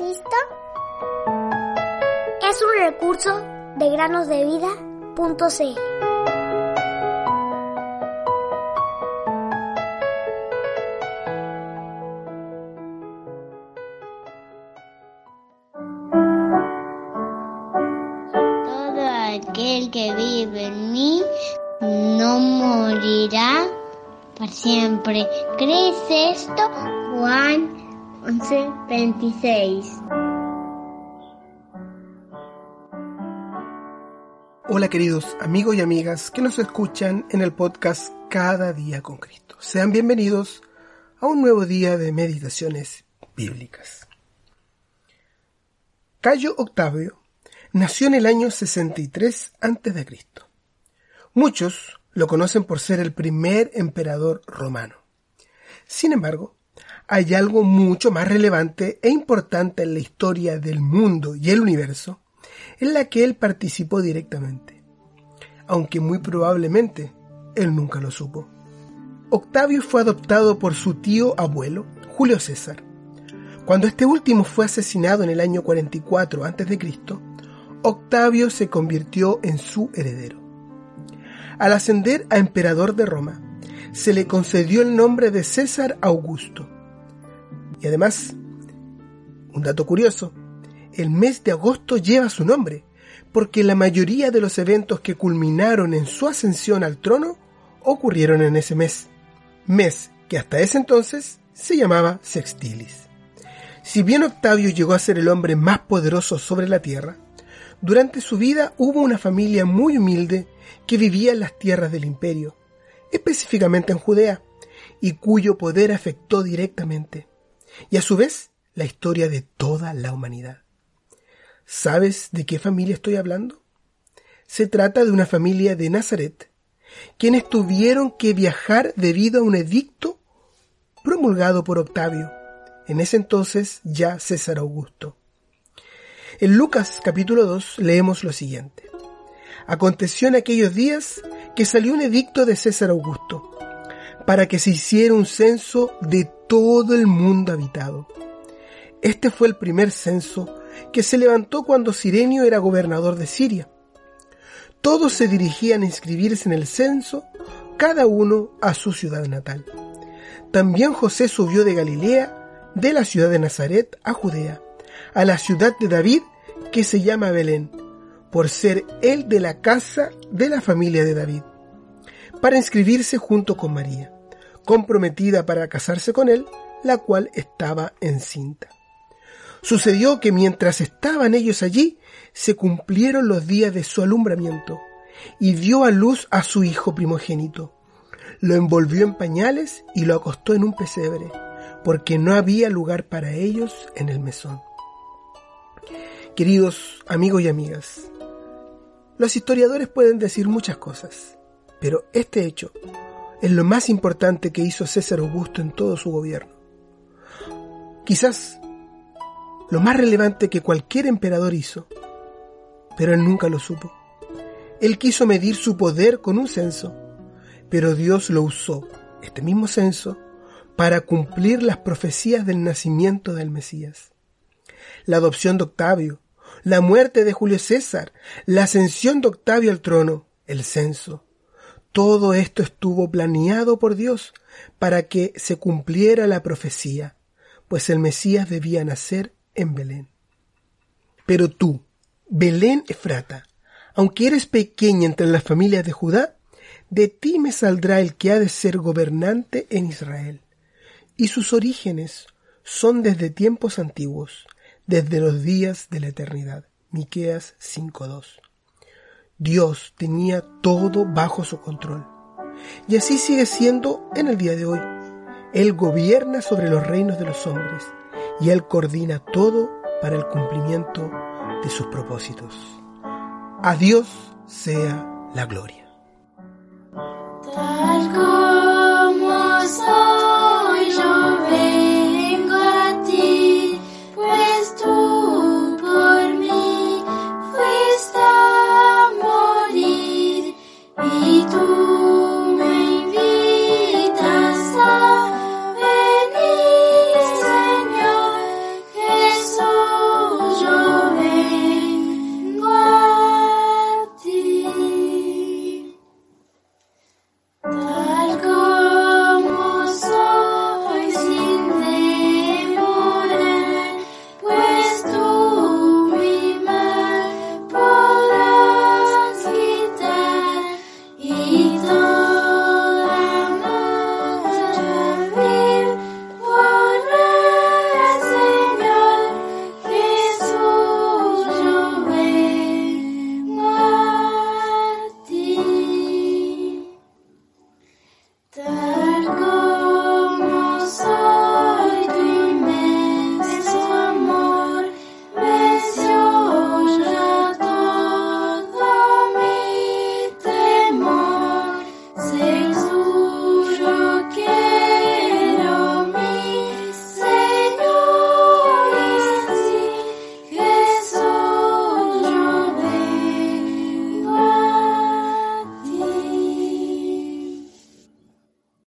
Cristo? Es un recurso de granosdevida.cl. Todo aquel que vive en mí no morirá para siempre. ¿Crees esto? Juan 11:26. Hola queridos amigos y amigas que nos escuchan en el podcast Cada día con Cristo. Sean bienvenidos a un nuevo día de meditaciones bíblicas. Cayo Octavio nació en el año 63 a.C. Muchos lo conocen por ser el primer emperador romano. Sin embargo, hay algo mucho más relevante e importante en la historia del mundo y el universo en la que él participó directamente, aunque muy probablemente él nunca lo supo. Octavio fue adoptado por su tío abuelo, Julio César. Cuando este último fue asesinado en el año 44 a.C., Octavio se convirtió en su heredero. Al ascender a emperador de Roma, se le concedió el nombre de César Augusto. Y además, un dato curioso, el mes de agosto lleva su nombre, porque la mayoría de los eventos que culminaron en su ascensión al trono ocurrieron en ese mes, mes que hasta ese entonces se llamaba Sextilis. Si bien Octavio llegó a ser el hombre más poderoso sobre la tierra, durante su vida hubo una familia muy humilde que vivía en las tierras del imperio, específicamente en Judea, y cuyo poder afectó directamente, y a su vez, la historia de toda la humanidad. ¿Sabes de qué familia estoy hablando? Se trata de una familia de Nazaret, quienes tuvieron que viajar debido a un edicto promulgado por Octavio, en ese entonces ya César Augusto. En Lucas capítulo 2 leemos lo siguiente. Aconteció en aquellos días que salió un edicto de César Augusto, para que se hiciera un censo de todo el mundo habitado. Este fue el primer censo que se levantó cuando Sirenio era gobernador de Siria. Todos se dirigían a inscribirse en el censo, cada uno a su ciudad natal. También José subió de Galilea, de la ciudad de Nazaret, a Judea, a la ciudad de David, que se llama Belén, por ser él de la casa de la familia de David, para inscribirse junto con María, comprometida para casarse con él, la cual estaba encinta. Sucedió que mientras estaban ellos allí, se cumplieron los días de su alumbramiento, y dio a luz a su hijo primogénito. Lo envolvió en pañales y lo acostó en un pesebre, porque no había lugar para ellos en el mesón. Queridos amigos y amigas, los historiadores pueden decir muchas cosas, pero este hecho es lo más importante que hizo César Augusto en todo su gobierno. Quizás lo más relevante que cualquier emperador hizo, pero él nunca lo supo. Él quiso medir su poder con un censo, pero Dios lo usó, este mismo censo, para cumplir las profecías del nacimiento del Mesías. La adopción de Octavio, la muerte de Julio César, la ascensión de Octavio al trono, el censo. Todo esto estuvo planeado por Dios para que se cumpliera la profecía, pues el Mesías debía nacer en Belén. Pero tú, Belén Efrata, aunque eres pequeña entre las familias de Judá, de ti me saldrá el que ha de ser gobernante en Israel. Y sus orígenes son desde tiempos antiguos, desde los días de la eternidad. Miqueas 5:2. Dios tenía todo bajo su control. Y así sigue siendo en el día de hoy. Él gobierna sobre los reinos de los hombres y Él coordina todo para el cumplimiento de sus propósitos. A Dios sea la gloria.